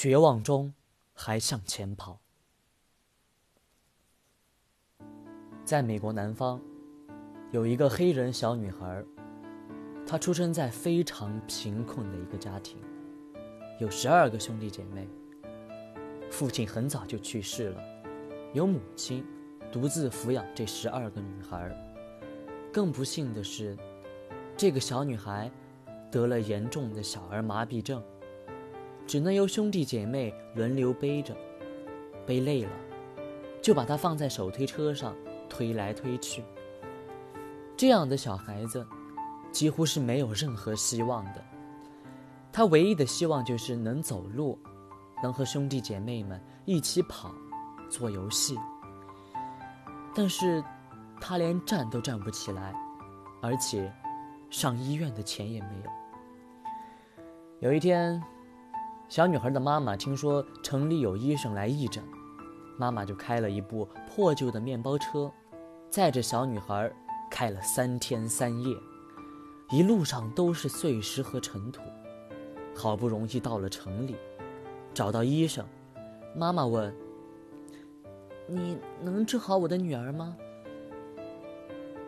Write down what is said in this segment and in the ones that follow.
绝望中还向前跑。在美国南方，有一个黑人小女孩，她出生在非常贫困的一个家庭，有十二个兄弟姐妹。父亲很早就去世了，由母亲独自抚养这十二个女孩。更不幸的是，这个小女孩得了严重的小儿麻痹症，只能由兄弟姐妹轮流背着，背累了，就把他放在手推车上。推来推去，这样的小孩子几乎是没有任何希望的。他唯一的希望就是能走路，能和兄弟姐妹们一起跑、做游戏。但是，他连站都站不起来，而且上医院的钱也没有。有一天，小女孩的妈妈听说城里有医生来义诊。妈妈就开了一部破旧的面包车，载着小女孩开了三天三夜，一路上都是碎石和尘土。好不容易到了城里，找到医生，妈妈问：“你能治好我的女儿吗？”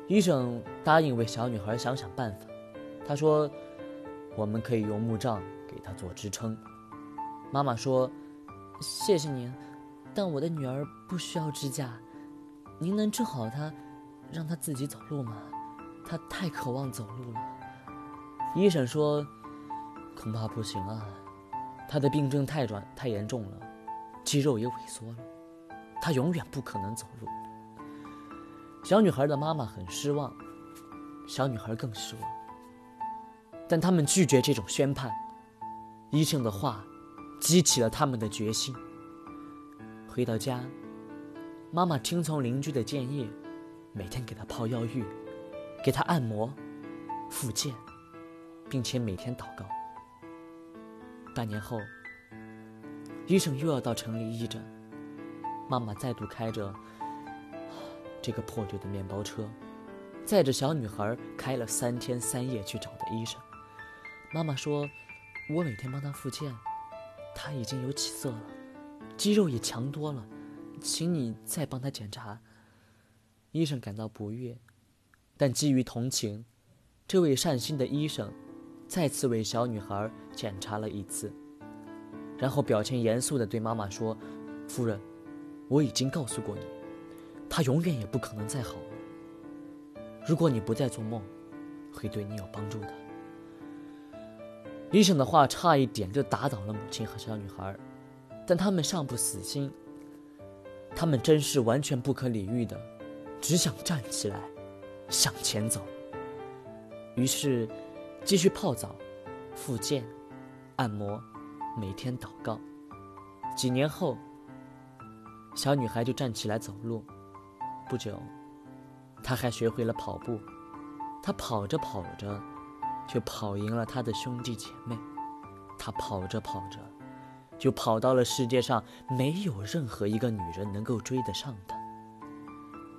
医生答应为小女孩想想办法。他说：“我们可以用木杖给她做支撑。”妈妈说：“谢谢您。”但我的女儿不需要支架，您能治好她，让她自己走路吗？她太渴望走路了。医生说，恐怕不行啊，她的病症太转太严重了，肌肉也萎缩了，她永远不可能走路。小女孩的妈妈很失望，小女孩更失望。但他们拒绝这种宣判，医生的话激起了他们的决心。回到家，妈妈听从邻居的建议，每天给他泡药浴，给他按摩、复健，并且每天祷告。半年后，医生又要到城里义诊，妈妈再度开着这个破旧的面包车，载着小女孩开了三天三夜去找的医生。妈妈说：“我每天帮她复健，她已经有起色了。”肌肉也强多了，请你再帮他检查。医生感到不悦，但基于同情，这位善心的医生再次为小女孩检查了一次，然后表情严肃地对妈妈说：“夫人，我已经告诉过你，她永远也不可能再好了。如果你不再做梦，会对你有帮助的。”医生的话差一点就打倒了母亲和小女孩。但他们尚不死心，他们真是完全不可理喻的，只想站起来，向前走。于是，继续泡澡、复健、按摩，每天祷告。几年后，小女孩就站起来走路。不久，她还学会了跑步。她跑着跑着，却跑赢了他的兄弟姐妹。他跑着跑着。就跑到了世界上没有任何一个女人能够追得上他。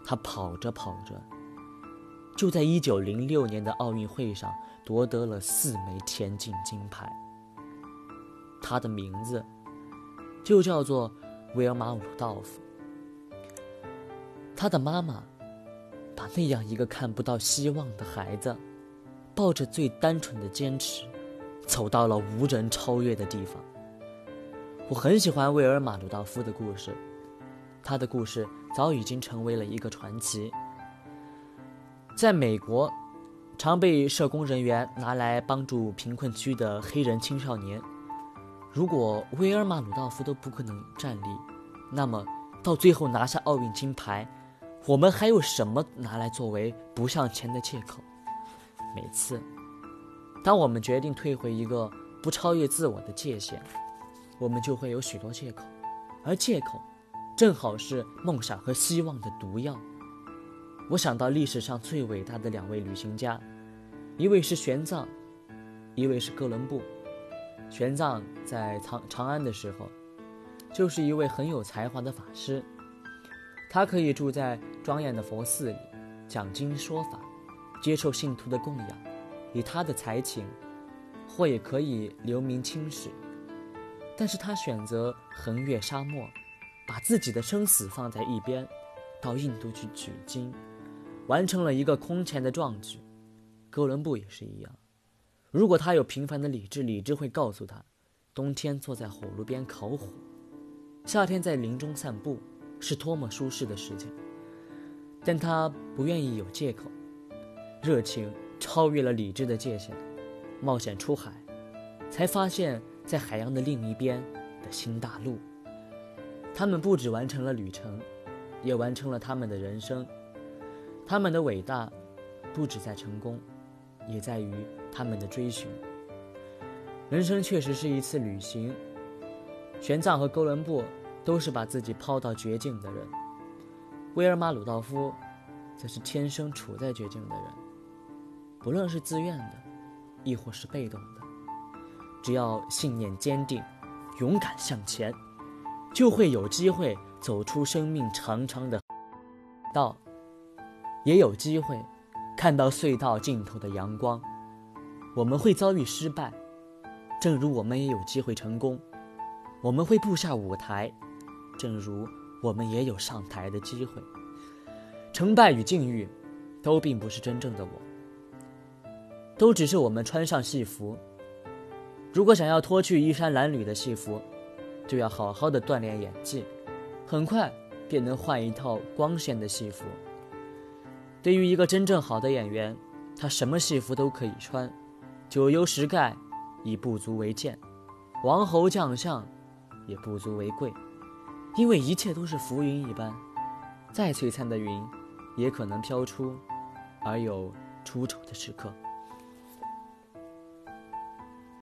他跑着跑着，就在一九零六年的奥运会上夺得了四枚田径金牌。他的名字就叫做威尔马·鲁道夫。他的妈妈把那样一个看不到希望的孩子，抱着最单纯的坚持，走到了无人超越的地方。我很喜欢威尔马·鲁道夫的故事，他的故事早已经成为了一个传奇。在美国，常被社工人员拿来帮助贫困区的黑人青少年。如果威尔马·鲁道夫都不可能站立，那么到最后拿下奥运金牌，我们还有什么拿来作为不向前的借口？每次，当我们决定退回一个不超越自我的界限。我们就会有许多借口，而借口正好是梦想和希望的毒药。我想到历史上最伟大的两位旅行家，一位是玄奘，一位是哥伦布。玄奘在长长安的时候，就是一位很有才华的法师，他可以住在庄严的佛寺里，讲经说法，接受信徒的供养，以他的才情，或也可以留名青史。但是他选择横越沙漠，把自己的生死放在一边，到印度去取经，完成了一个空前的壮举。哥伦布也是一样，如果他有平凡的理智，理智会告诉他，冬天坐在火炉边烤火，夏天在林中散步，是多么舒适的事情。但他不愿意有借口，热情超越了理智的界限，冒险出海，才发现，在海洋的另一边的新大陆。他们不止完成了旅程，也完成了他们的人生。他们的伟大，不止在成功，也在于他们的追寻。人生确实是一次旅行。玄奘和哥伦布都是把自己抛到绝境的人。威尔马·鲁道夫，则是天生处在绝境的人。不论是自愿的，亦或是被动的，只要信念坚定，勇敢向前，就会有机会走出生命长长的道，也有机会看到隧道尽头的阳光。我们会遭遇失败，正如我们也有机会成功。我们会步下舞台，正如。我们也有上台的机会。成败与境遇，都并不是真正的我，都只是我们穿上戏服。如果想要脱去衣衫褴褛的戏服，就要好好的锻炼演技，很快便能换一套光鲜的戏服。对于一个真正好的演员，他什么戏服都可以穿，九幽十盖已不足为鉴，王侯将相也不足为贵。因为一切都是浮云一般，再璀璨的云，也可能飘出，而有出丑的时刻。